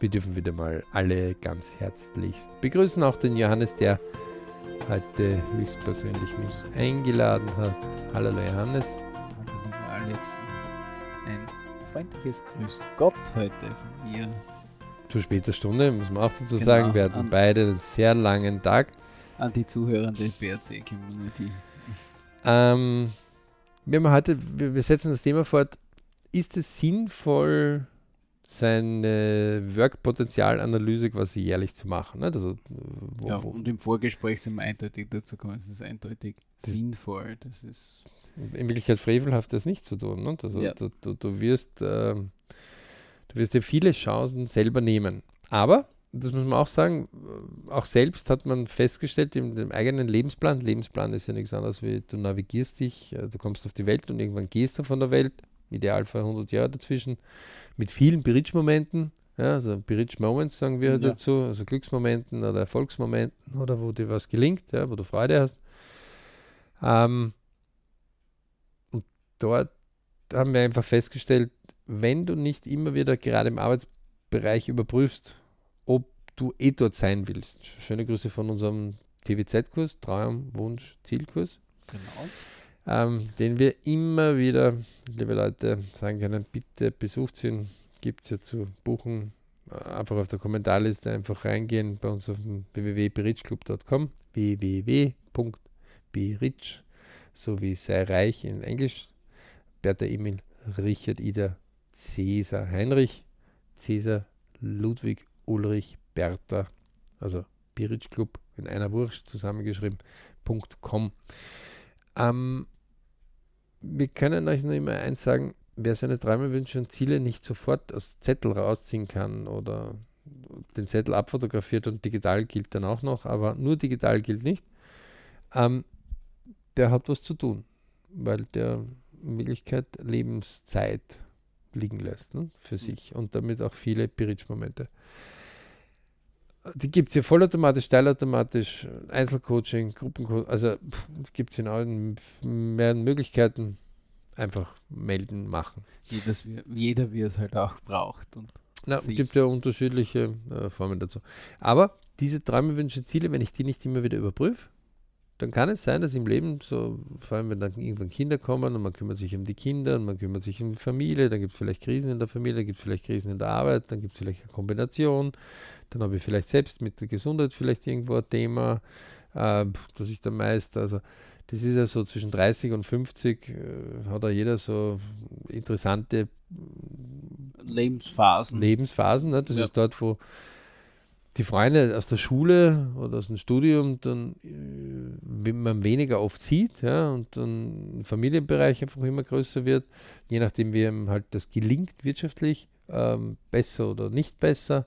wir dürfen wieder mal alle ganz herzlichst begrüßen. Auch den Johannes, der heute höchstpersönlich mich eingeladen hat. Hallo Johannes. Hallo lieber Alex. Ein freundliches Grüß Gott heute von mir. Zu später Stunde, muss man auch dazu genau, sagen. Wir hatten beide einen sehr langen Tag. An die zuhörende BRC-Community. Ähm, wir, haben heute, wir, wir setzen das Thema fort. Ist es sinnvoll, seine Work-Potenzialanalyse quasi jährlich zu machen. Ne? Also, wo, ja, und im Vorgespräch sind wir eindeutig dazu gekommen, es ist eindeutig das sinnvoll. Das ist in Wirklichkeit frevelhaft, das nicht zu tun. Ne? Also, ja. du, du, du, wirst, äh, du wirst dir viele Chancen selber nehmen. Aber, das muss man auch sagen, auch selbst hat man festgestellt in dem eigenen Lebensplan, Lebensplan ist ja nichts anderes wie du navigierst dich, äh, du kommst auf die Welt und irgendwann gehst du von der Welt, Idealfall 100 Jahre dazwischen, mit vielen Bridge-Momenten, ja, also Bridge-Moments sagen wir ja. dazu, also Glücksmomenten oder Erfolgsmomenten oder wo dir was gelingt, ja, wo du Freude hast. Ähm, und dort haben wir einfach festgestellt, wenn du nicht immer wieder gerade im Arbeitsbereich überprüfst, ob du eh dort sein willst. Schöne Grüße von unserem TVZ-Kurs, Traum, Wunsch, Zielkurs. Genau ähm, den wir immer wieder, liebe Leute, sagen können, bitte besucht ihn, gibt es ja zu buchen. Äh, einfach auf der Kommentarliste einfach reingehen bei uns auf www.berichclub.com www.berich sowie sei reich in Englisch Bertha Emil Richard Ida Cäsar Heinrich Cäsar Ludwig Ulrich Bertha also Berich Club in einer Wurst zusammengeschrieben.com ähm, wir können euch nur immer eins sagen, wer seine Träume, Wünsche und Ziele nicht sofort aus Zettel rausziehen kann oder den Zettel abfotografiert und digital gilt dann auch noch, aber nur digital gilt nicht, ähm, der hat was zu tun, weil der in Wirklichkeit Lebenszeit liegen lässt ne, für mhm. sich und damit auch viele Piritsch-Momente. Die gibt es hier vollautomatisch, teilautomatisch, Einzelcoaching, Gruppencoaching, also gibt es in allen mehreren Möglichkeiten. Einfach melden, machen. Jedes, jeder, wie es halt auch braucht. Es gibt ja unterschiedliche äh, Formen dazu. Aber diese Träume, Wünsche, Ziele, wenn ich die nicht immer wieder überprüfe, dann kann es sein, dass im Leben, so, vor allem wenn dann irgendwann Kinder kommen und man kümmert sich um die Kinder und man kümmert sich um die Familie, dann gibt es vielleicht Krisen in der Familie, dann gibt es vielleicht Krisen in der Arbeit, dann gibt es vielleicht eine Kombination, dann habe ich vielleicht selbst mit der Gesundheit vielleicht irgendwo ein Thema, äh, das ich dann meist, also das ist ja so zwischen 30 und 50 äh, hat ja jeder so interessante Lebensphasen. Lebensphasen, ne? das ja. ist dort, wo die Freunde aus der Schule oder aus dem Studium dann äh, man weniger oft sieht ja, und dann Familienbereich einfach immer größer wird, je nachdem wie ihm halt das gelingt wirtschaftlich, ähm, besser oder nicht besser,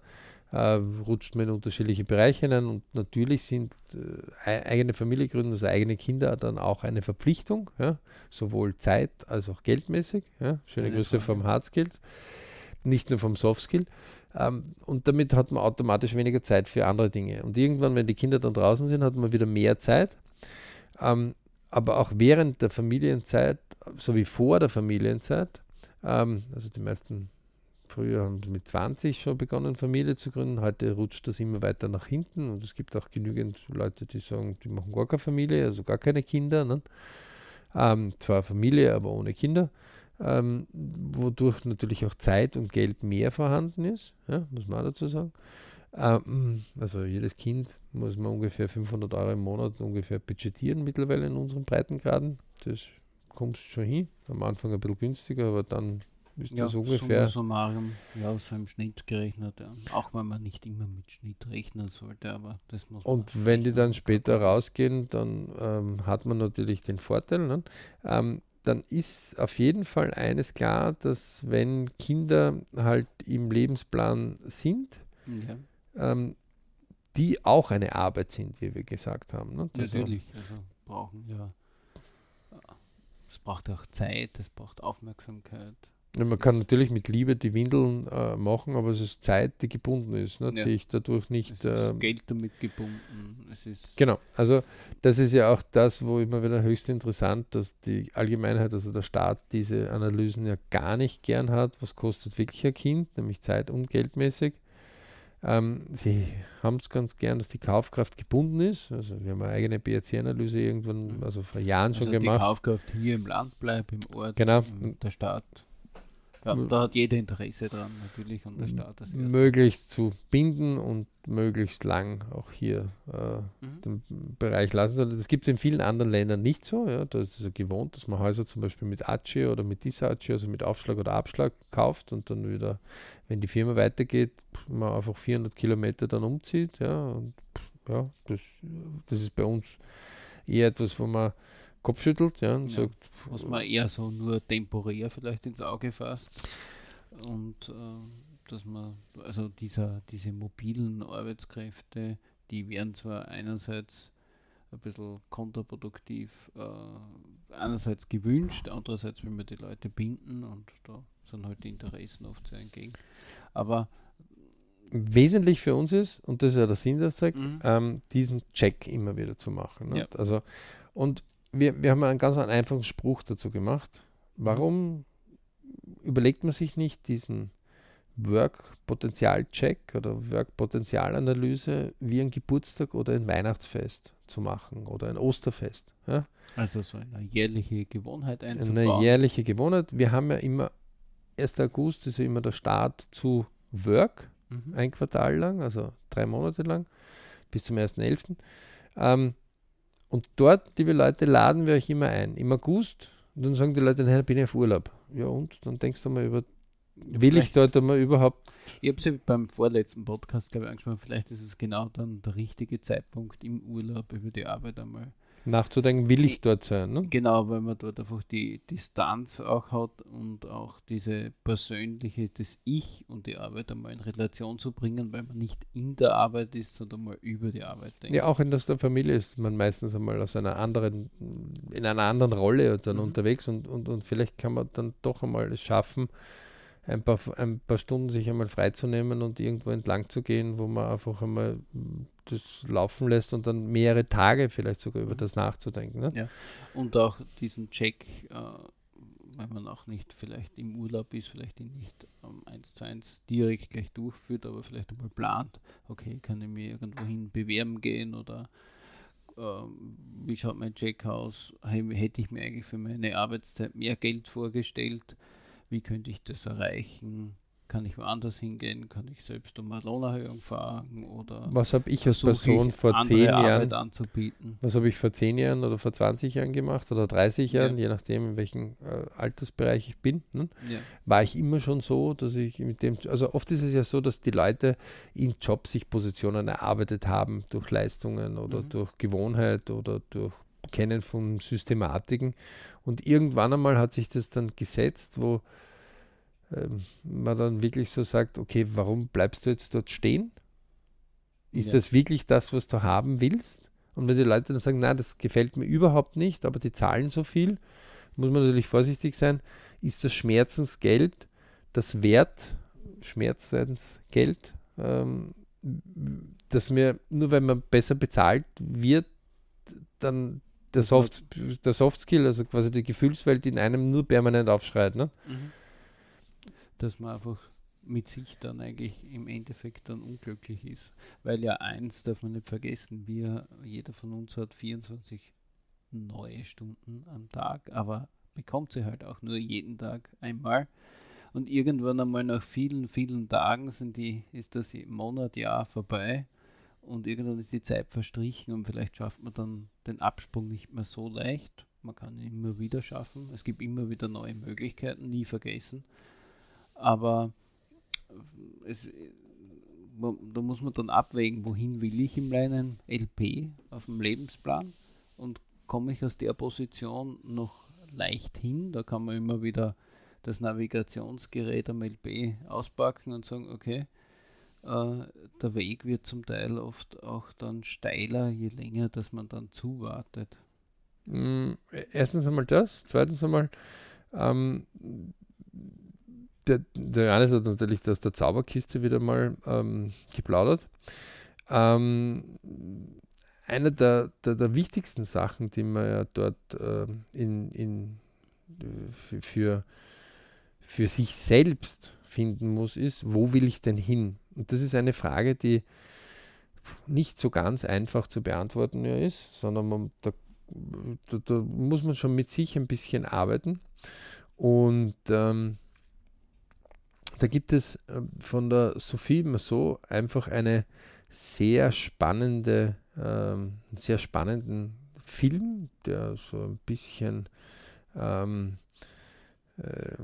äh, rutscht man in unterschiedliche Bereiche hinein und natürlich sind äh, eigene Familie gründen, also eigene Kinder dann auch eine Verpflichtung, ja, sowohl Zeit als auch geldmäßig. Ja. Schöne Grüße vom Hardskill, nicht nur vom Softskill. Ähm, und damit hat man automatisch weniger Zeit für andere Dinge. Und irgendwann, wenn die Kinder dann draußen sind, hat man wieder mehr Zeit. Ähm, aber auch während der Familienzeit, so wie vor der Familienzeit, ähm, also die meisten früher haben mit 20 schon begonnen, Familie zu gründen. Heute rutscht das immer weiter nach hinten. Und es gibt auch genügend Leute, die sagen, die machen gar keine Familie, also gar keine Kinder. Ne? Ähm, zwar Familie, aber ohne Kinder ähm, wodurch natürlich auch Zeit und Geld mehr vorhanden ist, ja, muss man auch dazu sagen. Ähm, also jedes Kind muss man ungefähr 500 Euro im Monat ungefähr budgetieren mittlerweile in unseren Breitengraden. Das kommt schon hin. Am Anfang ein bisschen günstiger, aber dann ist ja, das ungefähr. Summarium, ja, so im Schnitt gerechnet. Ja. Auch wenn man nicht immer mit Schnitt rechnen sollte, aber das muss man. Und wenn die dann später rausgehen, dann ähm, hat man natürlich den Vorteil. Ne? Ähm, dann ist auf jeden Fall eines klar, dass wenn Kinder halt im Lebensplan sind, ja. ähm, die auch eine Arbeit sind, wie wir gesagt haben. Ne? Also Natürlich, also brauchen ja, es braucht auch Zeit, es braucht Aufmerksamkeit. Man kann natürlich mit Liebe die Windeln äh, machen, aber es ist Zeit, die gebunden ist, ne, ja. die ich dadurch nicht. Es ist äh, Geld damit gebunden. Genau, also das ist ja auch das, wo immer wieder höchst interessant, dass die Allgemeinheit, also der Staat, diese Analysen ja gar nicht gern hat. Was kostet wirklich ein Kind, nämlich Zeit und geldmäßig. Ähm, sie haben es ganz gern, dass die Kaufkraft gebunden ist. Also wir haben eine eigene BRC-Analyse irgendwann, Mhm. also vor Jahren Also schon die gemacht. Kaufkraft hier im Land bleibt, im Ort, Genau. in der Stadt. Ja, da hat jeder Interesse dran, natürlich, und der Staat das möglichst zu binden und möglichst lang auch hier äh, Mhm. den Bereich lassen soll. Das gibt es in vielen anderen Ländern nicht so. Ja. Da ist es ja gewohnt, dass man Häuser zum Beispiel mit Aci oder mit Disaci, also mit Aufschlag oder Abschlag kauft und dann wieder, wenn die Firma weitergeht, man einfach 400 Kilometer dann umzieht. Ja, und ja, das, das ist bei uns eher etwas, wo man Kopf schüttelt ja, und Ja. sagt, was man eher so nur temporär vielleicht ins Auge fasst. Und äh, dass man, also dieser, diese mobilen Arbeitskräfte, die werden zwar einerseits ein bisschen kontraproduktiv, äh, einerseits gewünscht, andererseits will man die Leute binden und da sind halt die Interessen oft sehr entgegen. Aber wesentlich für uns ist, und das ist ja der Sinn der Zeit, Mhm. ähm, diesen Check immer wieder zu machen. Ne? Ja. Also, und wir, wir haben einen ganz einfachen Spruch dazu gemacht. Mhm. Warum überlegt man sich nicht diesen Work-Potenzial-Check oder Work-Potenzial-Analyse wie ein Geburtstag oder ein Weihnachtsfest zu machen oder ein Osterfest? Ja? also so eine jährliche Gewohnheit Eine einzubauen. jährliche Gewohnheit. Wir haben ja immer, 1. August ist ja immer der Start zu Work Mhm. ein Quartal lang, also drei Monate lang, bis zum 1.11. Ähm, und dort, liebe Leute, laden wir euch immer ein. Im August, und dann sagen die Leute, nein, bin ich auf Urlaub. Ja, und dann denkst du mal über, will ich dort einmal überhaupt, Ich habe es ja beim vorletzten Podcast, glaube ich, angesprochen. Vielleicht ist es genau dann der richtige Zeitpunkt im Urlaub über die Arbeit einmal. Nachzudenken, will ich dort sein. Ne? Genau, weil man dort einfach die Distanz auch hat und auch diese persönliche, das Ich und die Arbeit einmal in Relation zu bringen, weil man nicht in der Arbeit ist, sondern mal über die Arbeit denkt. Ja, auch in der Familie ist man meistens einmal aus einer anderen, in einer anderen Rolle dann Mhm. unterwegs und, und, und vielleicht kann man dann doch einmal es schaffen, ein paar, ein paar Stunden sich einmal freizunehmen und irgendwo entlang zu gehen, wo man einfach einmal das laufen lässt und dann mehrere Tage vielleicht sogar über Mhm. das nachzudenken. Ne? Ja. Und auch diesen Check, äh, wenn man auch nicht vielleicht im Urlaub ist, vielleicht ihn nicht ähm, eins zu eins direkt gleich durchführt, aber vielleicht einmal plant, okay, kann ich mir irgendwohin bewerben gehen oder ähm, wie schaut mein Check aus? Hätte ich mir eigentlich für meine Arbeitszeit mehr Geld vorgestellt? Wie könnte ich das erreichen? Kann ich woanders hingehen? Kann ich selbst um eine Lohnerhöhung fragen? Oder Was habe ich als Person ich, vor zehn Arbeit Jahren, anzubieten? was habe ich vor zehn Jahren oder vor 20 Jahren gemacht oder 30 Ja. Jahren, je nachdem, in welchem äh, Altersbereich ich bin. Ne? Ja. war ich immer schon so, dass ich mit dem, also oft ist es ja so, dass die Leute im Job sich Positionen erarbeitet haben durch Leistungen oder Mhm. durch Gewohnheit oder durch Kennen von Systematiken und irgendwann einmal hat sich das dann gesetzt, wo ähm, man dann wirklich so sagt, okay, warum bleibst du jetzt dort stehen? Ist Ja. das wirklich das, was du haben willst? Und wenn die Leute dann sagen, nein, das gefällt mir überhaupt nicht, aber die zahlen so viel, muss man natürlich vorsichtig sein, ist das Schmerzensgeld das Wert, Schmerzensgeld, ähm, dass mir, nur wenn man besser bezahlt wird, dann der Soft, der Soft Skill, also quasi die Gefühlswelt in einem nur permanent aufschreit. Ne? Mhm. Dass man einfach mit sich dann eigentlich im Endeffekt dann unglücklich ist. Weil ja eins darf man nicht vergessen, wir, jeder von uns hat 24 neue Stunden am Tag, aber bekommt sie halt auch nur jeden Tag einmal. Und irgendwann einmal nach vielen, vielen Tagen sind die, ist das Monat, Jahr vorbei und irgendwann ist die Zeit verstrichen und vielleicht schafft man dann den Absprung nicht mehr so leicht. Man kann ihn immer wieder schaffen. Es gibt immer wieder neue Möglichkeiten, nie vergessen. Aber es, da muss man dann abwägen, wohin will ich in meinem LP auf dem Lebensplan und komme ich aus der Position noch leicht hin. Da kann man immer wieder das Navigationsgerät am LP auspacken und sagen, okay, äh, der Weg wird zum Teil oft auch dann steiler, je länger, dass man dann zuwartet. Mm, Erstens einmal das, zweitens einmal, ähm, der, der Johannes hat natürlich aus der Zauberkiste wieder mal ähm, geplaudert. Ähm, eine der, der, der wichtigsten Sachen, die man ja dort ähm, in, in, für, für sich selbst finden muss, ist, wo will ich denn hin? Und das ist eine Frage, die nicht so ganz einfach zu beantworten ist, sondern man, da, da, da, muss man schon mit sich ein bisschen arbeiten. Und ähm, da gibt es äh, von der Sophie Massot einfach eine sehr spannende, ähm, sehr spannenden Film, der so ein bisschen ähm, äh,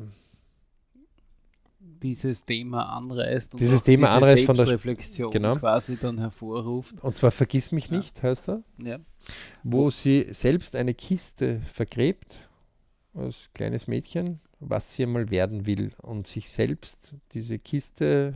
dieses Thema anreißt und dieses Thema diese anreißt von der Reflexion genau. quasi dann hervorruft. Und zwar Vergiss mich ja. nicht, heißt er. Ja. Wo sie selbst eine Kiste vergräbt als kleines Mädchen, was sie einmal werden will und sich selbst diese Kiste,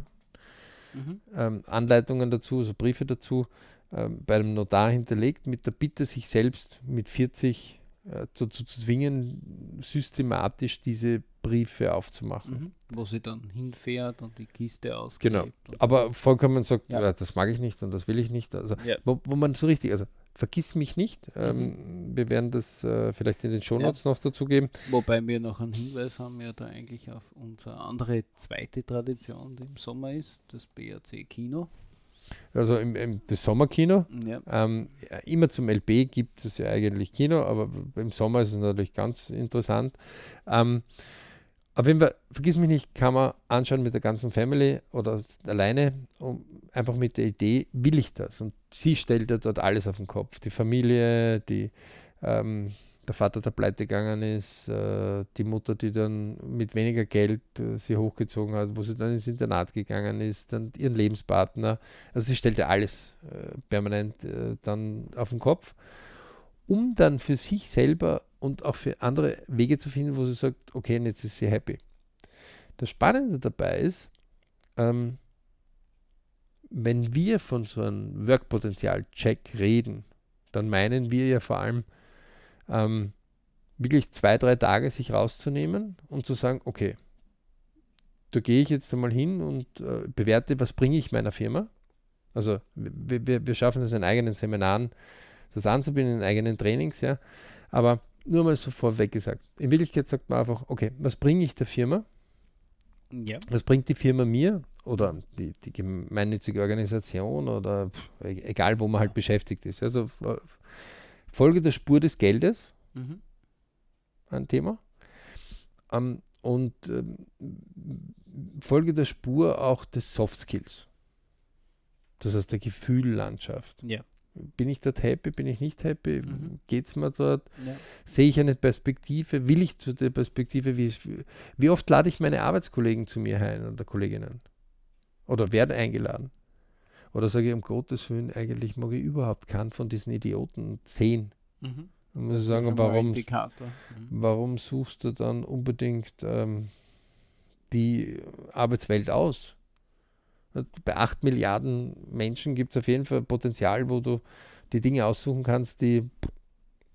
mhm. ähm, Anleitungen dazu, also Briefe dazu, ähm, bei einem Notar hinterlegt, mit der Bitte, sich selbst mit 40 äh, dazu zu zwingen, systematisch diese Briefe aufzumachen. Mhm. Wo sie dann hinfährt und die Kiste ausgibt. Genau. Aber vollkommen sagt, ja. Das mag ich nicht und das will ich nicht. Also, ja. wo, wo, man so richtig, also vergiss mich nicht. Mhm. Ähm, wir werden das äh, vielleicht in den Shownotes ja. noch dazu geben. Wobei wir noch einen Hinweis haben, ja da eigentlich auf unsere andere zweite Tradition, die im Sommer ist, das BRC Kino also im, im, das Sommerkino. Ja. Ähm, immer zum LB gibt es ja eigentlich Kino, aber im Sommer ist es natürlich ganz interessant. Ähm, auf jeden Fall, vergiss mich nicht, kann man anschauen mit der ganzen Family oder alleine, um, einfach mit der Idee, will ich das? Und sie stellt ja dort alles auf den Kopf. Die Familie, die ähm, der Vater, der pleite gegangen ist, äh, die Mutter, die dann mit weniger Geld äh, sie hochgezogen hat, wo sie dann ins Internat gegangen ist, dann ihren Lebenspartner. Also sie stellte alles äh, permanent dann auf den Kopf, um dann für sich selber und auch für andere Wege zu finden, wo sie sagt, okay, jetzt ist sie happy. Das Spannende dabei ist, ähm, wenn wir von so einem Workpotenzial-Check reden, dann meinen wir ja vor allem, ähm, wirklich zwei, drei Tage sich rauszunehmen und zu sagen, okay, da gehe ich jetzt einmal hin und äh, bewerte, was bringe ich meiner Firma. Also wir, wir, wir schaffen es in eigenen Seminaren, das anzubieten, in eigenen Trainings, ja. Aber nur mal so vorweg gesagt. In Wirklichkeit sagt man einfach, okay, was bringe ich der Firma? Ja. Was bringt die Firma mir oder die, die gemeinnützige Organisation oder e-, egal, wo man halt beschäftigt ist. Also Folge der Spur des Geldes, mhm. ein Thema. Ähm, und ähm, Folge der Spur auch des Soft Skills. Das heißt der Gefühllandschaft. Ja. Bin ich dort happy? Bin ich nicht happy? Mhm. Geht es mir dort? Ja. Sehe ich eine Perspektive? Will ich zu der Perspektive? Wie, wie oft lade ich meine Arbeitskollegen zu mir ein oder Kolleginnen? Oder werde eingeladen? Oder sage ich, um Gottes Willen, eigentlich mag ich überhaupt keinen von diesen Idioten sehen. Mhm. Und muss sagen, warum, mhm. warum suchst du dann unbedingt ähm, die Arbeitswelt aus? Bei 8 Milliarden Menschen gibt es auf jeden Fall Potenzial, wo du die Dinge aussuchen kannst, die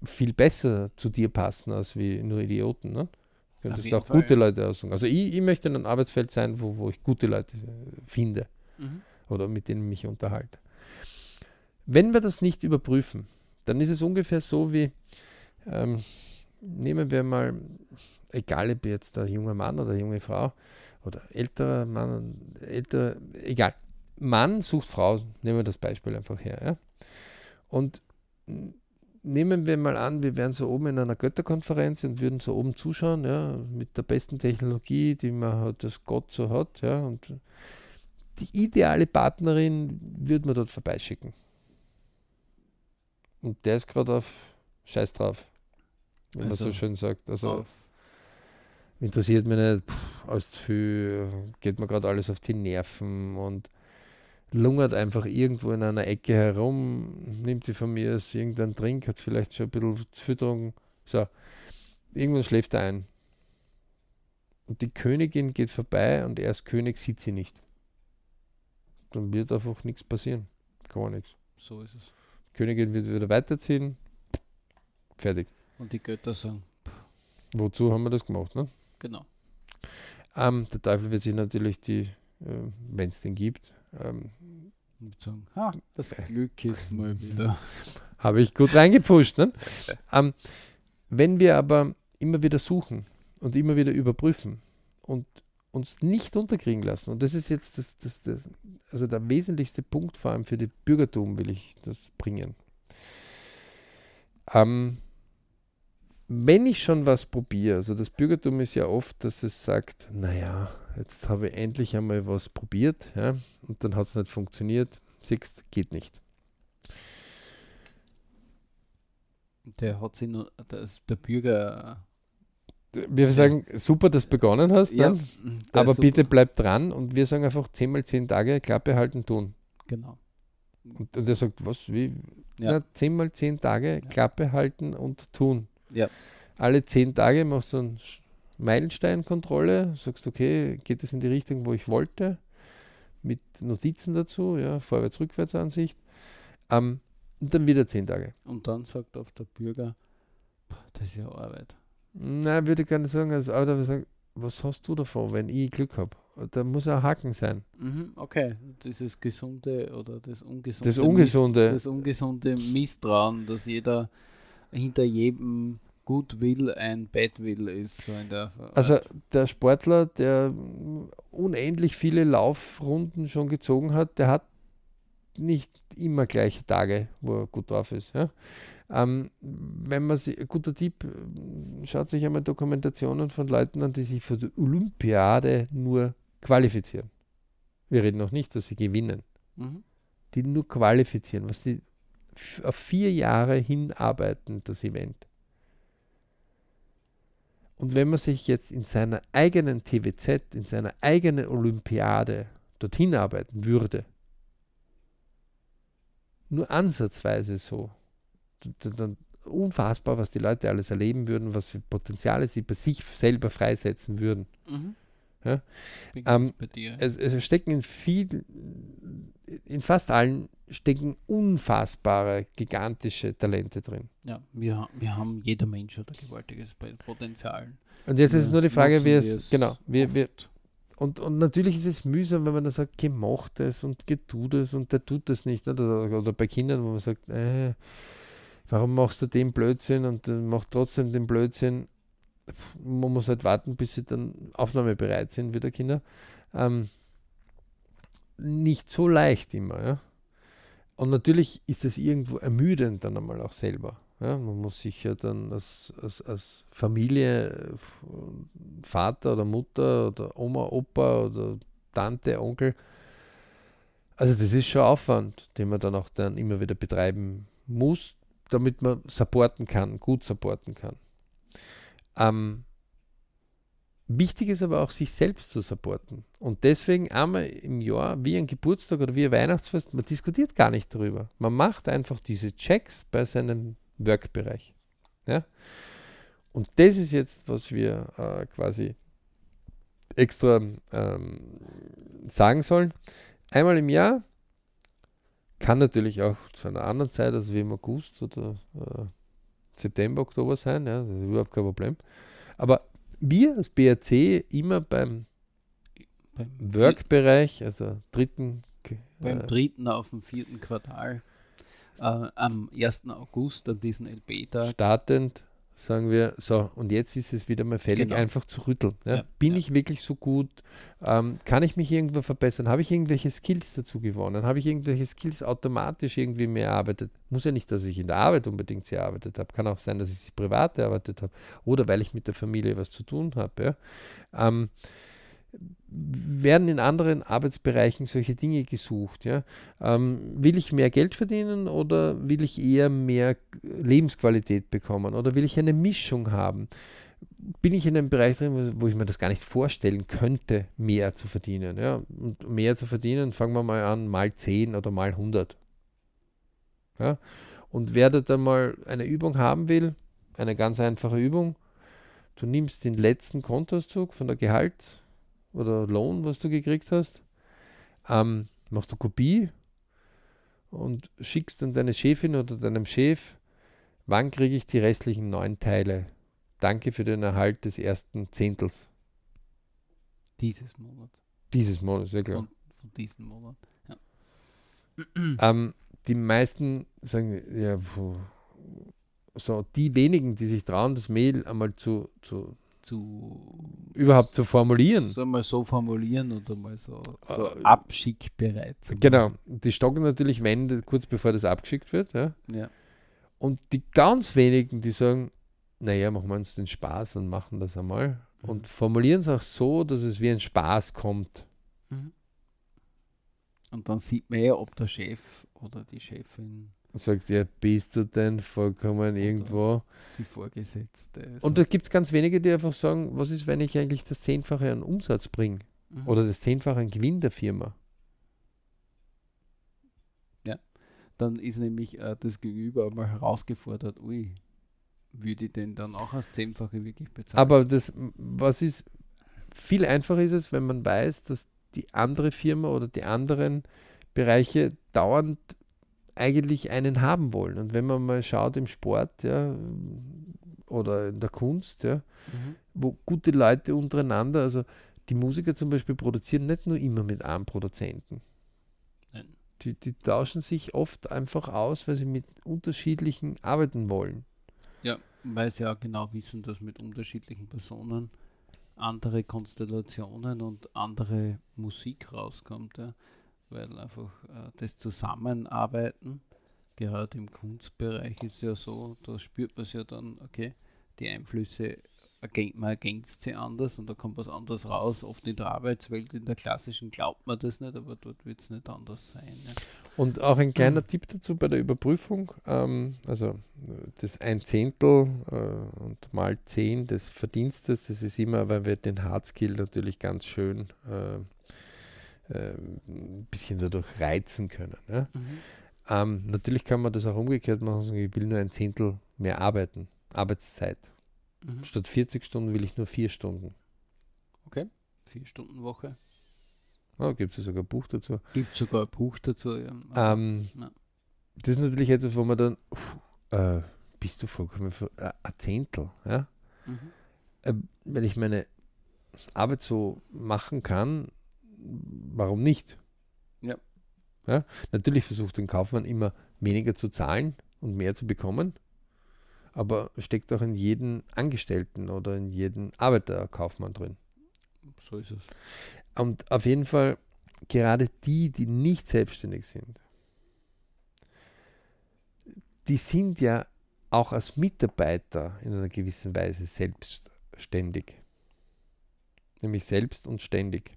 viel besser zu dir passen als wie nur Idioten. Ne? Du könntest auch Fall, gute. Leute aussuchen. Also ich, ich, möchte in einem Arbeitsfeld sein, wo, wo ich gute Leute äh, finde. Mhm oder mit denen ich mich unterhalte. Wenn wir das nicht überprüfen, dann ist es ungefähr so wie, ähm, nehmen wir mal, egal ob jetzt der junge Mann oder junge Frau oder älterer Mann, älter, egal. Mann sucht Frau, nehmen wir das Beispiel einfach her. Ja? Und nehmen wir mal an, wir wären so oben in einer Götterkonferenz und würden so oben zuschauen, ja, mit der besten Technologie, die man halt, das Gott so hat, ja, und die ideale Partnerin würde man dort vorbeischicken. Und der ist gerade auf Scheiß drauf, wenn also, man so schön sagt. Also interessiert mich nicht, pff, alles zu viel, geht mir gerade alles auf die Nerven und lungert einfach irgendwo in einer Ecke herum, nimmt sie von mir als irgendeinen Trink, hat vielleicht schon ein bisschen Fütterung. So, irgendwann schläft er ein. Und die Königin geht vorbei und er als König sieht sie nicht dann wird einfach nichts passieren. Gar nichts. So ist es. Die Königin wird wieder weiterziehen. Fertig. Und die Götter sagen. Wozu haben wir das gemacht, ne? Genau. Ähm, der Teufel wird sich natürlich die, äh, wenn es den gibt, ähm, sagen, ha, das äh, Glück ist mal wieder. Habe ich gut reingepusht. Ne? ähm, wenn wir aber immer wieder suchen und immer wieder überprüfen und uns nicht unterkriegen lassen. Und das ist jetzt das, das, das, also der wesentlichste Punkt, vor allem für das Bürgertum will ich das bringen. Ähm, wenn ich schon was probiere, also das Bürgertum ist ja oft, dass es sagt, naja, jetzt habe ich endlich einmal was probiert, ja, und dann hat es nicht funktioniert, siehst, geht nicht. Der hat sich nur, das, der Bürger. Wir sagen, super, dass du begonnen hast, Ja, dann, der aber bitte bleib dran und wir sagen einfach 10 mal 10 Tage Klappe halten tun. Genau. Und, und er sagt, was, wie? Ja. Na, 10 mal 10 Tage Klappe halten und tun. Ja. Alle 10 Tage machst du eine Meilensteinkontrolle, sagst, okay, geht es in die Richtung, wo ich wollte, mit Notizen dazu, ja, Vorwärts-Rückwärts-Ansicht. Ähm, und dann wieder 10 Tage. Und dann sagt oft der Bürger, "Boah, das ist ja Arbeit. Nein, würde nicht sagen, als Auto, sagen, was hast du davon, wenn ich Glück habe? Da muss ein Haken sein. Mhm, okay, dieses gesunde oder das ungesunde, Das Ungesunde. Miss, das ungesunde Misstrauen, dass jeder hinter jedem Goodwill ein Badwill ist. So der. Also der Sportler, der unendlich viele Laufrunden schon gezogen hat, der hat nicht immer gleiche Tage, wo er gut drauf ist. Ja? Ähm, wenn man sich, ein guter Tipp, äh, schaut sich einmal Dokumentationen von Leuten an, die sich für die Olympiade nur qualifizieren. Wir reden noch nicht, dass sie gewinnen. mhm. Die nur qualifizieren, was die auf vier Jahre hinarbeiten, das Event. Und wenn man sich jetzt in seiner eigenen TWZ, in seiner eigenen Olympiade dorthin arbeiten würde, nur ansatzweise so, unfassbar, was die Leute alles erleben würden, was für Potenziale sie bei sich selber freisetzen würden. Mhm. Ja? Ähm, ganz bei dir. Es, es stecken in viel, in fast allen stecken unfassbare, gigantische Talente drin. ja, wir, wir haben, jeder Mensch hat ein gewaltiges Potenzial. Und jetzt ist Wir nur die Frage, wie es, genau, wir, wir, und, und natürlich ist es mühsam, wenn man dann sagt, geh, mach das und geh, tu das und der tut das nicht. Nicht? Oder, oder bei Kindern, wo man sagt, äh, warum machst du den Blödsinn und äh, mach trotzdem den Blödsinn. Man muss halt warten, bis sie dann aufnahmebereit sind, wieder Kinder. Ähm, nicht so leicht immer, ja. Und natürlich ist es irgendwo ermüdend dann einmal auch selber. Ja, man muss sich ja dann als, als, als Familie, äh, Vater oder Mutter oder Oma, Opa oder Tante, Onkel, also das ist schon Aufwand, den man dann auch dann immer wieder betreiben muss, damit man supporten kann, gut supporten kann. Ähm, wichtig ist aber auch, sich selbst zu supporten. Und deswegen einmal im Jahr, wie ein Geburtstag oder wie ein Weihnachtsfest, man diskutiert gar nicht darüber. Man macht einfach diese Checks bei seinem Workbereich. Ja? Und das ist jetzt, was wir äh, quasi extra ähm, sagen sollen. Einmal im Jahr kann natürlich auch zu einer anderen Zeit, also wie im August oder äh, September, Oktober sein, ja, das ist überhaupt kein Problem. Aber wir als BRC immer beim Beim, Work-Bereich, also dritten, beim äh, dritten auf dem vierten Quartal, äh, am 1. August, an diesem LB-Tag, startend sagen wir, so, und jetzt ist es wieder mal fällig, Genau. einfach zu rütteln. Ja? Ja, Bin ja. ich wirklich so gut? Ähm, kann ich mich irgendwo verbessern? Habe ich irgendwelche Skills dazu gewonnen? Habe ich irgendwelche Skills automatisch irgendwie mehr erarbeitet? Muss ja nicht, dass ich in der Arbeit unbedingt sie erarbeitet habe. Kann auch sein, dass ich sie privat erarbeitet habe oder weil ich mit der Familie was zu tun habe. Ja? Ähm, werden in anderen Arbeitsbereichen solche Dinge gesucht. Ja? Ähm, will ich mehr Geld verdienen oder will ich eher mehr Lebensqualität bekommen oder will ich eine Mischung haben? Bin ich in einem Bereich drin, wo, ich mir das gar nicht vorstellen könnte, mehr zu verdienen? Ja? Und mehr zu verdienen, fangen wir mal an, mal 10 oder mal 100. Ja? Und wer da mal eine Übung haben will, eine ganz einfache Übung, du nimmst den letzten Kontoauszug von der Gehalts- oder Lohn, was du gekriegt hast, ähm, machst du Kopie und schickst dann deine Chefin oder deinem Chef, wann kriege ich die restlichen neun Teile? Danke für den Erhalt des ersten Zehntels dieses Monat, dieses Monats, ja klar. von, von diesem Monat. Ja. Ähm, die meisten sagen, ja, puh, so die wenigen, die sich trauen, das Mail einmal zu, zu zu überhaupt zu formulieren. So mal so formulieren oder mal so, so Äh, abschickbereit Genau, die stocken natürlich, wenn, kurz bevor das abgeschickt wird. Ja. Ja. Und die ganz wenigen, die sagen, naja, machen wir uns den Spaß und machen das einmal. Mhm. Und formulieren es auch so, dass es wie ein Spaß kommt. Mhm. Und dann sieht man ja, ob der Chef oder die Chefin, sagt, ja, bist du denn vollkommen irgendwo? die Vorgesetzte. Und da gibt es ganz wenige, die einfach sagen, was ist, wenn ich eigentlich das Zehnfache an Umsatz bringe? Mhm. Oder das Zehnfache an Gewinn der Firma? dann ist nämlich äh, das Gegenüber mal herausgefordert, ui, würde ich denn dann auch als Zehnfache wirklich bezahlen? Aber das, was ist, viel einfacher ist es, wenn man weiß, dass die andere Firma oder die anderen Bereiche dauernd eigentlich einen haben wollen. Und wenn man mal schaut im Sport, ja, oder in der Kunst, ja, Mhm. wo gute Leute untereinander, also die Musiker zum Beispiel produzieren nicht nur immer mit einem Produzenten. Nein. Die, die tauschen sich oft einfach aus, weil sie mit unterschiedlichen arbeiten wollen. Ja, weil sie ja genau wissen, dass mit unterschiedlichen Personen andere Konstellationen und andere Musik rauskommt, ja. Weil einfach äh, das Zusammenarbeiten, gerade im Kunstbereich ist ja so, da spürt man es ja dann, okay, die Einflüsse, ergänzt, man ergänzt sie anders und da kommt was anderes raus. Oft in der Arbeitswelt, in der klassischen glaubt man das nicht, aber dort wird es nicht anders sein. Ja. Und auch ein kleiner Tipp dazu bei der Überprüfung, ähm, also das ein Zehntel äh, und mal zehn des Verdienstes, das ist immer, weil wir den Hardskill natürlich ganz schön äh, äh, ein bisschen dadurch reizen können. Ja? Ähm, natürlich kann man das auch umgekehrt machen, sagen, ich will nur ein Zehntel mehr arbeiten, Arbeitszeit. Mhm. Statt 40 Stunden will ich nur vier Stunden. Vier Stunden Woche. Oh, Gibt es sogar ein Buch dazu. Gibt sogar ein Buch dazu. Ja. Ähm. Das ist natürlich etwas, wo man dann, uff, äh, bist du vollkommen, äh, ein Zehntel, ja? Mhm. äh, wenn ich meine Arbeit so machen kann, warum nicht? Ja. ja? Natürlich versucht ein Kaufmann immer weniger zu zahlen und mehr zu bekommen, aber steckt auch in jeden Angestellten oder in jeden Arbeiterkaufmann drin. So ist es. Und auf jeden Fall gerade die, die nicht selbstständig sind, die sind ja auch als Mitarbeiter in einer gewissen Weise selbstständig. Nämlich selbst und ständig.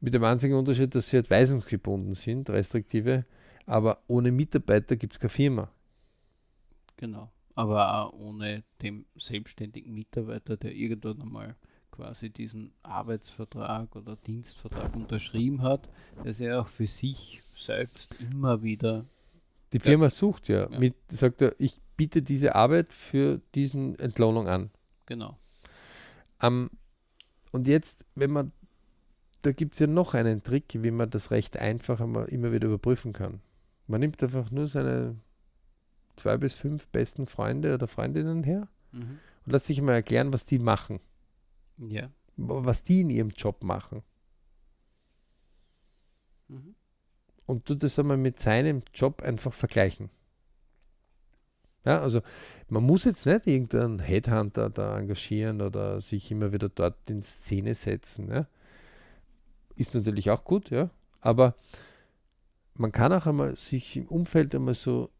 Mit dem einzigen Unterschied, dass sie halt weisungsgebunden sind, restriktive, aber ohne Mitarbeiter gibt es keine Firma. Genau. Aber auch ohne den selbstständigen Mitarbeiter, der irgendwann einmal quasi diesen Arbeitsvertrag oder Dienstvertrag unterschrieben hat, dass er auch für sich selbst immer wieder Die. Firma sucht ja, Ja. mit, sagt er, ich biete diese Arbeit für diesen Entlohnung an. genau. Ähm, und jetzt, wenn man, da gibt es ja noch einen Trick, wie man das recht einfach immer wieder überprüfen kann. Man nimmt einfach nur seine zwei bis fünf besten Freunde oder Freundinnen her Mhm. und lässt sich mal erklären, was die machen, Ja. was die in ihrem Job machen. Mhm. Und tut das einmal mit seinem Job einfach vergleichen. Ja, also man muss jetzt nicht irgendeinen Headhunter da engagieren oder sich immer wieder dort in Szene setzen. Ja. Ist natürlich auch gut, ja. Aber man kann auch einmal sich im Umfeld einmal so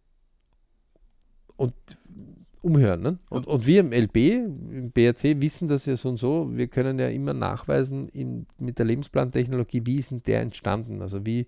und umhören. Ne? Und, und wir im LB, im BRC, wissen das ja so und so. Wir können ja immer nachweisen in, mit der Lebensplantechnologie, wie ist denn der entstanden? Also wie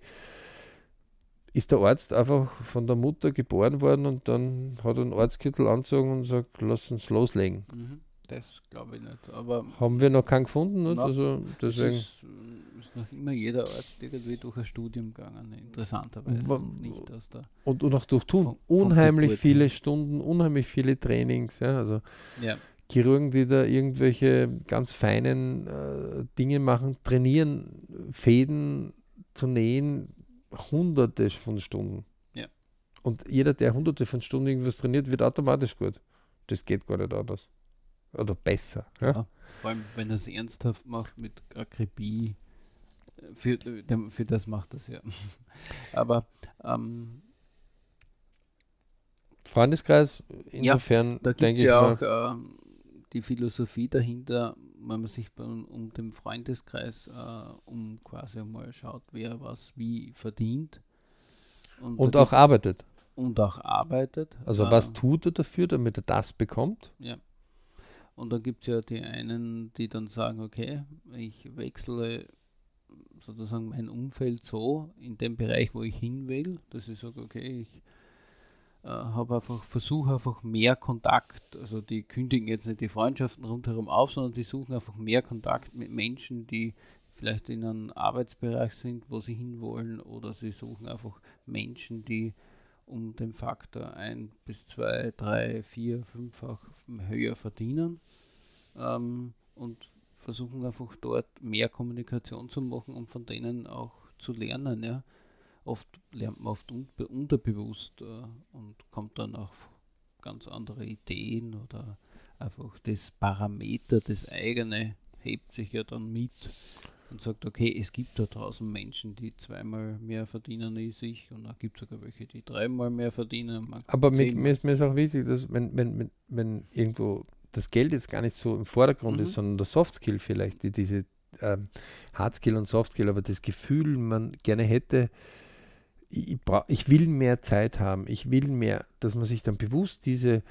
ist der Arzt einfach von der Mutter geboren worden und dann hat er einen Arztkittel angezogen und sagt, lass uns loslegen. Mhm. Das glaube ich nicht. Aber Haben wir noch keinen gefunden, nicht? Na, also es deswegen. ist, äh, ist noch immer jeder Arzt irgendwie durch ein Studium gegangen, interessanterweise. Wa- und nicht aus der. Und, und auch durch Tun. Von- von unheimlich Geburt viele. Stunden, unheimlich viele Trainings. Ja, also Ja. Chirurgen, die da irgendwelche ganz feinen äh, Dinge machen, trainieren, Fäden zu nähen, hunderte von Stunden. Ja. Und jeder, der hunderte von Stunden irgendwas trainiert, wird automatisch gut. Das geht gar nicht anders. Oder besser. Ja? Ja. Vor allem, wenn er es ernsthaft macht mit Akribie, äh, für, äh, für das macht das ja. Aber ähm, Freundeskreis, Ja, insofern da gibt denke es ich ja auch ähm, die Philosophie dahinter, wenn man sich bei, um den Freundeskreis äh, um quasi mal schaut, wer was wie verdient. Und, und auch arbeitet. Und auch arbeitet. Also äh, was tut er dafür, damit er das bekommt? Ja. Und dann gibt es ja die einen, die dann sagen, okay, ich wechsle sozusagen mein Umfeld so in dem Bereich, wo ich hin will, dass ich sage, okay, ich äh, habe einfach, versuche einfach mehr Kontakt, also die kündigen jetzt nicht die Freundschaften rundherum auf, sondern die suchen einfach mehr Kontakt mit Menschen, die vielleicht in einem Arbeitsbereich sind, wo sie hinwollen, oder sie suchen einfach Menschen, die um den Faktor 1 bis 2, 3, 4, 5-fach höher verdienen ähm, und versuchen einfach dort mehr Kommunikation zu machen und von denen auch zu lernen. Ja. Oft lernt man oft un unterbewusst äh, und kommt dann auf ganz andere Ideen oder einfach das Parameter, das eigene hebt sich ja dann mit und sagt, okay, es gibt da draußen Menschen, die zweimal mehr verdienen als ich und da gibt es sogar welche, die dreimal mehr verdienen. Aber mir, mir, ist, mir ist auch wichtig, dass wenn, wenn, wenn, wenn irgendwo das Geld jetzt gar nicht so im Vordergrund mhm. ist, sondern der Softskill vielleicht, die, diese ähm, Hardskill und Softskill, aber das Gefühl, man gerne hätte, ich, ich, will mehr Zeit haben, ich will mehr, dass man sich dann bewusst diese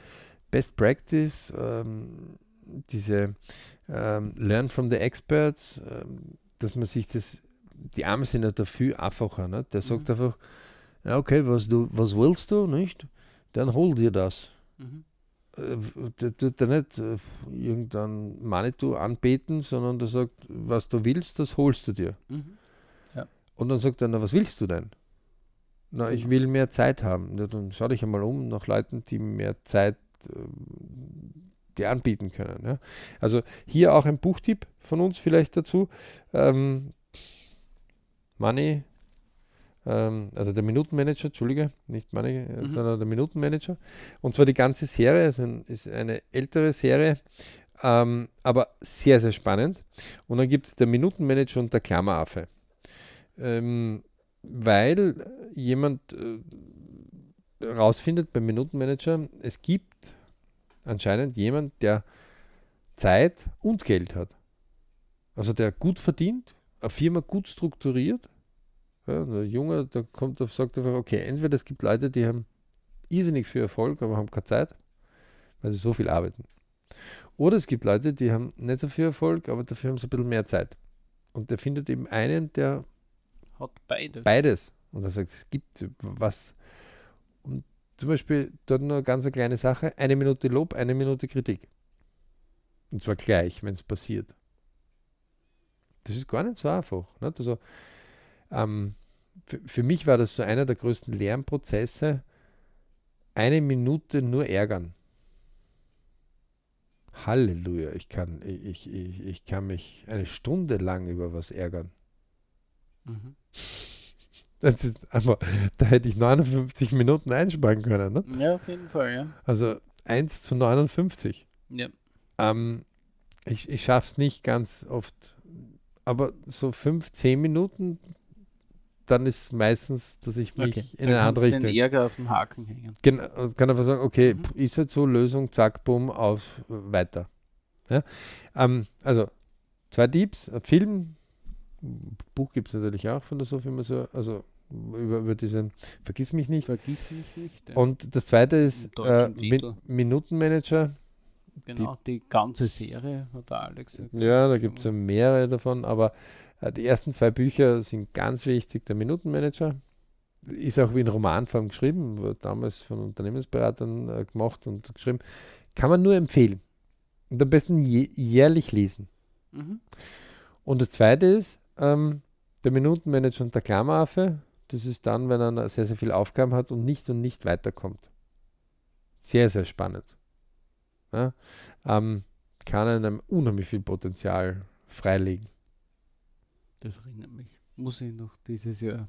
Best Practice, ähm, diese ähm, Learn from the Experts, ähm, dass man sich das, die Arme sind ja dafür einfacher. Ne? Der sagt mhm. einfach, ja, okay, was, du, was willst du, nicht? Dann hol dir das. Mhm der tut er nicht äh, irgendein Manitou anbeten, sondern der sagt, was du willst, das holst du dir. Mhm. Ja. Und dann sagt er, na, was willst du denn? Na, ich genau. will mehr Zeit haben. Ja, dann schau dich einmal um nach Leuten, die mehr Zeit äh, dir anbieten können. Ja? Also hier auch ein Buchtipp von uns vielleicht dazu. Ähm, Money ähm, also der Minutenmanager, Entschuldige, nicht meine, äh, mhm. sondern der Minutenmanager. Und zwar die ganze Serie, also ist eine ältere Serie, ähm, aber sehr, sehr spannend. Und dann gibt es der Minutenmanager und der Klammeraffe. Ähm, weil jemand äh, rausfindet beim Minutenmanager, es gibt anscheinend jemand, der Zeit und Geld hat. Also der gut verdient, eine Firma gut strukturiert ja, der Junge, der kommt auf, sagt einfach, okay, entweder es gibt Leute, die haben irrsinnig viel Erfolg, aber haben keine Zeit, weil sie so viel arbeiten. Oder es gibt Leute, die haben nicht so viel Erfolg, aber dafür haben sie ein bisschen mehr Zeit. Und der findet eben einen, der hat beides. Beides. Und er sagt, es gibt was. Und zum Beispiel dort nur eine ganz kleine Sache: eine Minute Lob, eine Minute Kritik. Und zwar gleich, wenn es passiert. Das ist gar nicht so einfach. Nicht? Also, ähm, für, für mich war das so einer der größten Lernprozesse, eine Minute nur ärgern. Halleluja, ich kann, ich, ich, ich kann mich eine Stunde lang über was ärgern. Mhm. Das ist einfach, da hätte ich 59 Minuten einsparen können. Ne? Ja, auf jeden Fall, ja. Also 1 zu 59. Ja. Ähm, ich ich schaffe es nicht ganz oft, aber so 5, 10 Minuten dann ist meistens, dass ich mich okay. in eine andere Richtung. den Ärger auf dem Haken hängen. Genau, kann einfach sagen, okay, mhm. ist halt so, Lösung, zack, bumm, auf, weiter. Ja? Ähm, also, zwei Tipps, Film, Buch gibt es natürlich auch von der Sophie so, also über, über diesen Vergiss mich nicht. Vergiss mich nicht. Ja. Und das zweite ist äh, Min Minutenmanager. Genau, die, die, ganze Serie hat der Alex gesagt. Ja, da gibt es ja mehrere davon, aber die ersten zwei Bücher sind ganz wichtig. Der Minutenmanager ist auch wie in Romanform geschrieben, wurde damals von Unternehmensberatern äh, gemacht und geschrieben. Kann man nur empfehlen. Und am besten jährlich lesen. Mhm. Und das zweite ist ähm, der Minutenmanager und der Klammeraffe. Das ist dann, wenn er sehr, sehr viele Aufgaben hat und nicht und nicht weiterkommt. Sehr, sehr spannend. Ja? Ähm, kann einem unheimlich viel Potenzial freilegen. Das erinnert mich. Muss ich noch dieses Jahr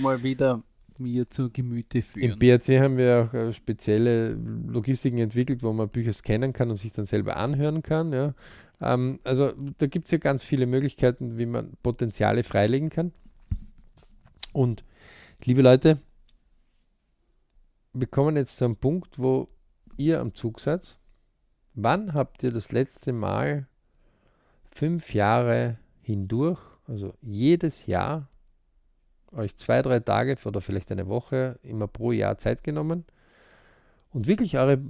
mal wieder mir zu Gemüte führen. Im BRC haben wir auch äh, spezielle Logistiken entwickelt, wo man Bücher scannen kann und sich dann selber anhören kann. Ja. Ähm, also da gibt es ja ganz viele Möglichkeiten, wie man Potenziale freilegen kann. Und liebe Leute, wir kommen jetzt zu einem Punkt, wo ihr am Zug seid, Wann habt ihr das letzte Mal fünf Jahre hindurch, also jedes Jahr, euch zwei, drei Tage oder vielleicht eine Woche immer pro Jahr Zeit genommen und wirklich eure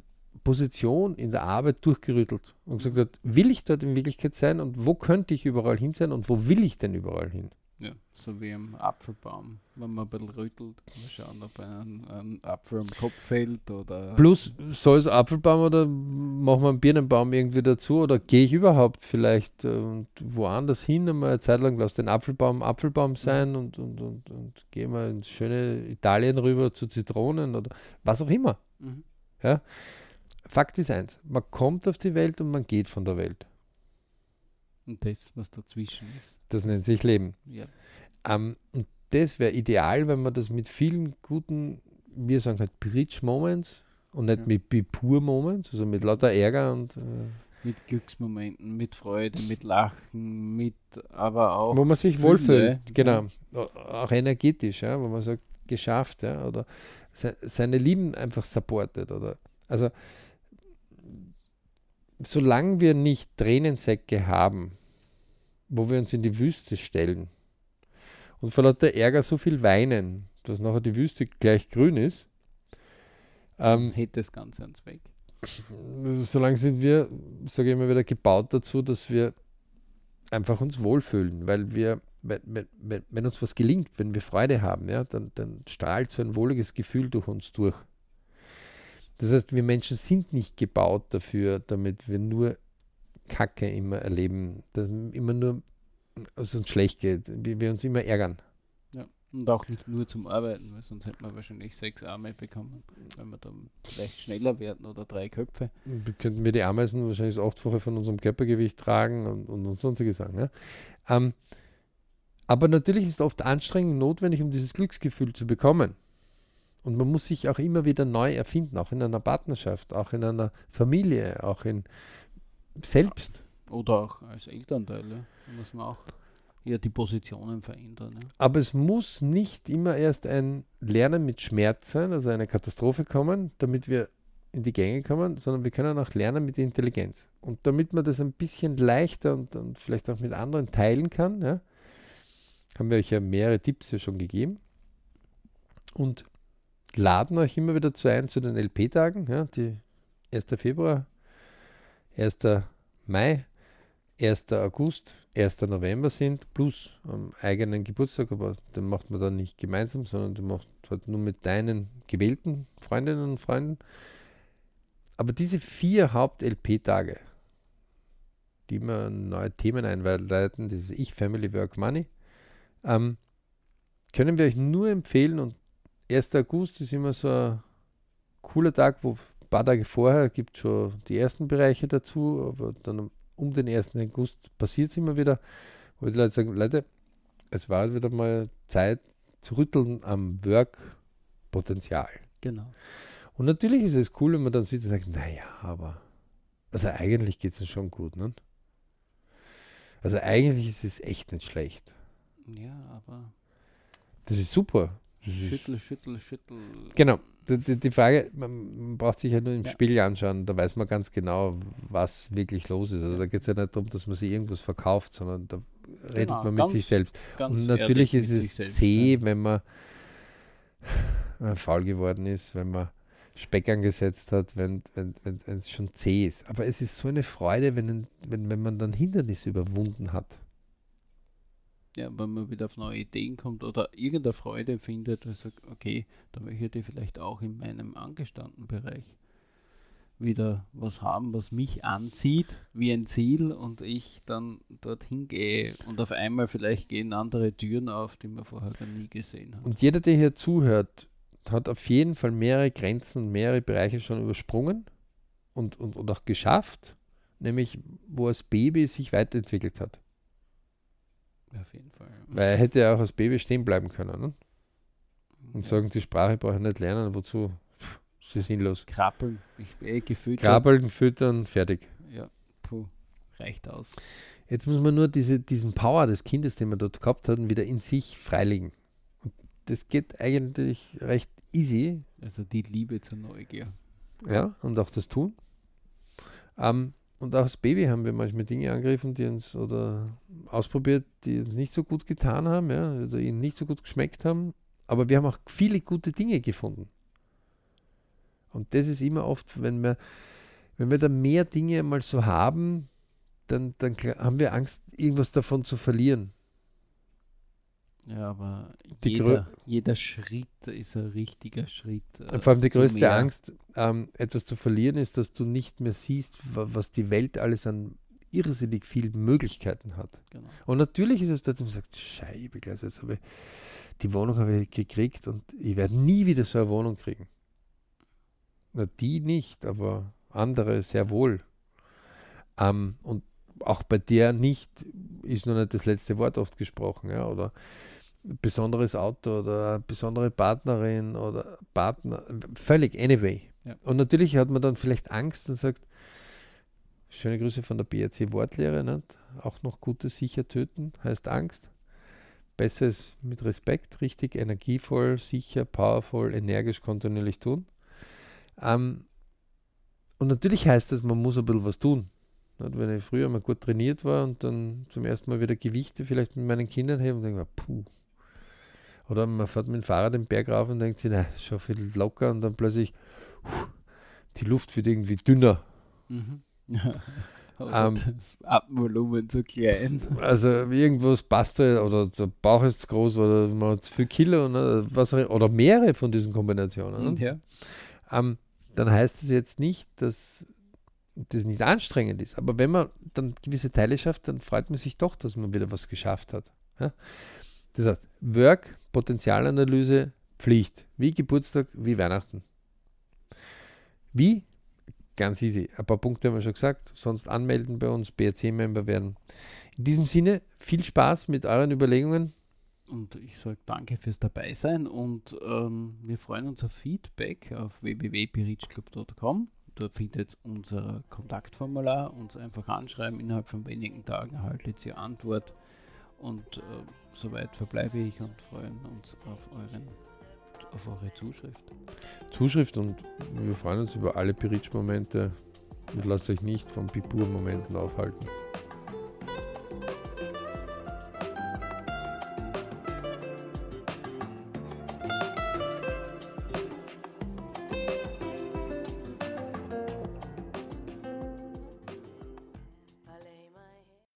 Position in der Arbeit durchgerüttelt und gesagt hat, will ich dort in Wirklichkeit sein und wo könnte ich überall hin sein und wo will ich denn überall hin? Ja, so wie im Apfelbaum, wenn man ein bisschen rüttelt, mal schauen, ob ein, ein Apfel am Kopf fällt oder. Plus, soll es Apfelbaum oder machen wir einen Birnenbaum irgendwie dazu oder gehe ich überhaupt vielleicht äh, woanders hin einmal eine Zeit lang, lass den Apfelbaum Apfelbaum sein und, und, und, und gehe mal ins schöne Italien rüber zu Zitronen oder was auch immer. Mhm. Ja? Fakt ist eins, man kommt auf die Welt und man geht von der Welt. Und das, was dazwischen ist. Das nennt sich Leben. Ja. Ähm, und das wäre ideal, wenn man das mit vielen guten, wir sagen halt Bridge Moments und nicht ja. mit Bipur Moments, also mit lauter Ärger und äh, mit Glücksmomenten, mit Freude, mit Lachen, mit aber auch wo man sich Fülle, wohlfühlt, genau, auch energetisch, ja, wo man sagt geschafft, ja, oder se seine Lieben einfach supportet oder also solange wir nicht Tränensäcke haben, wo wir uns in die Wüste stellen und vor lauter Ärger so viel weinen, dass nachher die Wüste gleich grün ist, ähm, hält das Ganze ans Weg. Also solange sind wir, sage ich immer wieder, gebaut dazu, dass wir einfach uns wohlfühlen, weil wir, wenn, wenn, wenn uns was gelingt, wenn wir Freude haben, ja, dann, dann strahlt so ein wohliges Gefühl durch uns durch. Das heißt, wir Menschen sind nicht gebaut dafür, damit wir nur Kacke immer erleben, dass immer nur es uns schlecht geht, wie wir uns immer ärgern. Ja, und auch nicht nur zum Arbeiten, weil sonst hätten wir wahrscheinlich sechs Arme bekommen, wenn wir dann vielleicht schneller werden oder drei Köpfe. Könnten wir die Ameisen wahrscheinlich das achtfache von unserem Körpergewicht tragen und, und, und sonstige Sachen. Ja? Ähm, aber natürlich ist oft Anstrengung notwendig, um dieses Glücksgefühl zu bekommen. Und man muss sich auch immer wieder neu erfinden, auch in einer Partnerschaft, auch in einer Familie, auch in selbst. Oder auch als Elternteil, ja. da muss man auch ja, die Positionen verändern. Ja. Aber es muss nicht immer erst ein Lernen mit Schmerz sein, also eine Katastrophe kommen, damit wir in die Gänge kommen, sondern wir können auch lernen mit Intelligenz. Und damit man das ein bisschen leichter und, und vielleicht auch mit anderen teilen kann, ja, haben wir euch ja mehrere Tipps ja schon gegeben. Und laden euch immer wieder zu ein zu den LP-Tagen, ja, die 1. Februar, 1. Mai, 1. August, 1. November sind, plus am eigenen Geburtstag, aber den macht man dann nicht gemeinsam, sondern du machst halt nur mit deinen gewählten Freundinnen und Freunden. Aber diese vier Haupt-LP-Tage, die immer neue Themen einleiten, dieses Ich, Family, Work, Money, ähm, können wir euch nur empfehlen und 1. August ist immer so ein cooler Tag, wo ein paar Tage vorher gibt es schon die ersten Bereiche dazu, aber dann um den 1. August passiert es immer wieder, wo die Leute sagen, Leute, es war wieder mal Zeit zu rütteln am Work-Potenzial. Genau. Und natürlich ist es cool, wenn man dann sieht und sagt, naja, aber also eigentlich geht es schon gut, ne? Also eigentlich ist es echt nicht schlecht. Ja, aber. Das ist super. Schüttel, schüttel, schüttel. Genau. Die, die Frage, man braucht sich ja nur im ja. Spiegel anschauen, da weiß man ganz genau, was wirklich los ist. Also da geht es ja nicht darum, dass man sich irgendwas verkauft, sondern da redet genau, man mit ganz, sich selbst. Und natürlich ist es selbst, zäh, ja. wenn man faul geworden ist, wenn man Speck angesetzt hat, wenn es wenn, wenn, schon zäh ist. Aber es ist so eine Freude, wenn, wenn, wenn man dann Hindernisse überwunden hat ja, wenn man wieder auf neue Ideen kommt oder irgendeine Freude findet und sagt, okay, da möchte ich vielleicht auch in meinem angestammten Bereich wieder was haben, was mich anzieht, wie ein Ziel und ich dann dorthin gehe und auf einmal vielleicht gehen andere Türen auf, die man vorher gar nie gesehen hat. Und jeder, der hier zuhört, hat auf jeden Fall mehrere Grenzen und mehrere Bereiche schon übersprungen und, und, und auch geschafft, nämlich wo das Baby sich weiterentwickelt hat. Auf jeden Fall. Weil er hätte ja auch als Baby stehen bleiben können. Ne? Und ja. sagen, die Sprache brauche ich nicht lernen, wozu? Sie ist sinnlos. Krabbeln, ich bin eh gefüttert. Krabbeln, füttern, fertig. Ja, puh, reicht aus. Jetzt muss man nur diese, diesen Power des Kindes, den wir dort gehabt hatten, wieder in sich freilegen. Und das geht eigentlich recht easy. Also die Liebe zur Neugier. Ja, und auch das Tun. Ähm, und auch als Baby haben wir manchmal Dinge angegriffen, die uns oder ausprobiert, die uns nicht so gut getan haben, ja, oder ihnen nicht so gut geschmeckt haben. Aber wir haben auch viele gute Dinge gefunden. Und das ist immer oft, wenn wir, wenn wir da mehr Dinge mal so haben, dann, dann haben wir Angst, irgendwas davon zu verlieren. Ja, aber jeder, jeder, Schritt ist ein richtiger Schritt. Äh, vor allem die größte mehr. Angst, ähm, etwas zu verlieren, ist, dass du nicht mehr siehst, was die Welt alles an irrsinnig vielen Möglichkeiten hat. Genau. Und natürlich ist es dort, man sagt, Scheibe, jetzt habe ich, die Wohnung habe ich gekriegt und ich werde nie wieder so eine Wohnung kriegen. Na, die nicht, aber andere sehr wohl. Ähm, und auch bei der nicht ist noch nicht das letzte Wort oft gesprochen, ja, oder besonderes Auto oder besondere Partnerin oder Partner, völlig anyway. Ja. Und natürlich hat man dann vielleicht Angst und sagt, schöne Grüße von der BRC Wortlehre, nicht? auch noch Gutes sicher töten, heißt Angst. Besser ist mit Respekt, richtig energievoll, sicher, powerful, energisch, kontinuierlich tun. Ähm, und natürlich heißt das, man muss ein bisschen was tun. Wenn ich früher mal gut trainiert war und dann zum ersten Mal wieder Gewichte vielleicht mit meinen Kindern heben, denke ich, puh. Oder man fährt mit dem Fahrrad den Berg rauf und denkt sich, na, schon viel locker und dann plötzlich die Luft wird irgendwie dünner. Mhm. ähm, das Atemvolumen zu klein. Also irgendwas passt da, oder der Bauch ist zu groß oder man hat zu viel Kilo ne, was, oder mehrere von diesen Kombinationen. Ne? Ja. Ähm, dann heißt das jetzt nicht, dass das nicht anstrengend ist. Aber wenn man dann gewisse Teile schafft, dann freut man sich doch, dass man wieder was geschafft hat. Ja? Das heißt, Work, Potenzialanalyse, Pflicht. Wie Geburtstag, wie Weihnachten. Wie? Ganz easy. Ein paar Punkte haben wir schon gesagt. Sonst anmelden bei uns, BRC-Member werden. In diesem Sinne, viel Spaß mit euren Überlegungen. Und ich sage danke fürs Dabeisein und ähm, wir freuen uns auf Feedback auf www.berichclub.com. Dort findet unser Kontaktformular, uns einfach anschreiben. Innerhalb von wenigen Tagen erhaltet ihr Antwort. Und äh, soweit verbleibe ich und freuen uns auf, euren, auf eure Zuschrift. Zuschrift und wir freuen uns über alle Beritsch-Momente und lasst euch nicht von Pipur-Momenten aufhalten.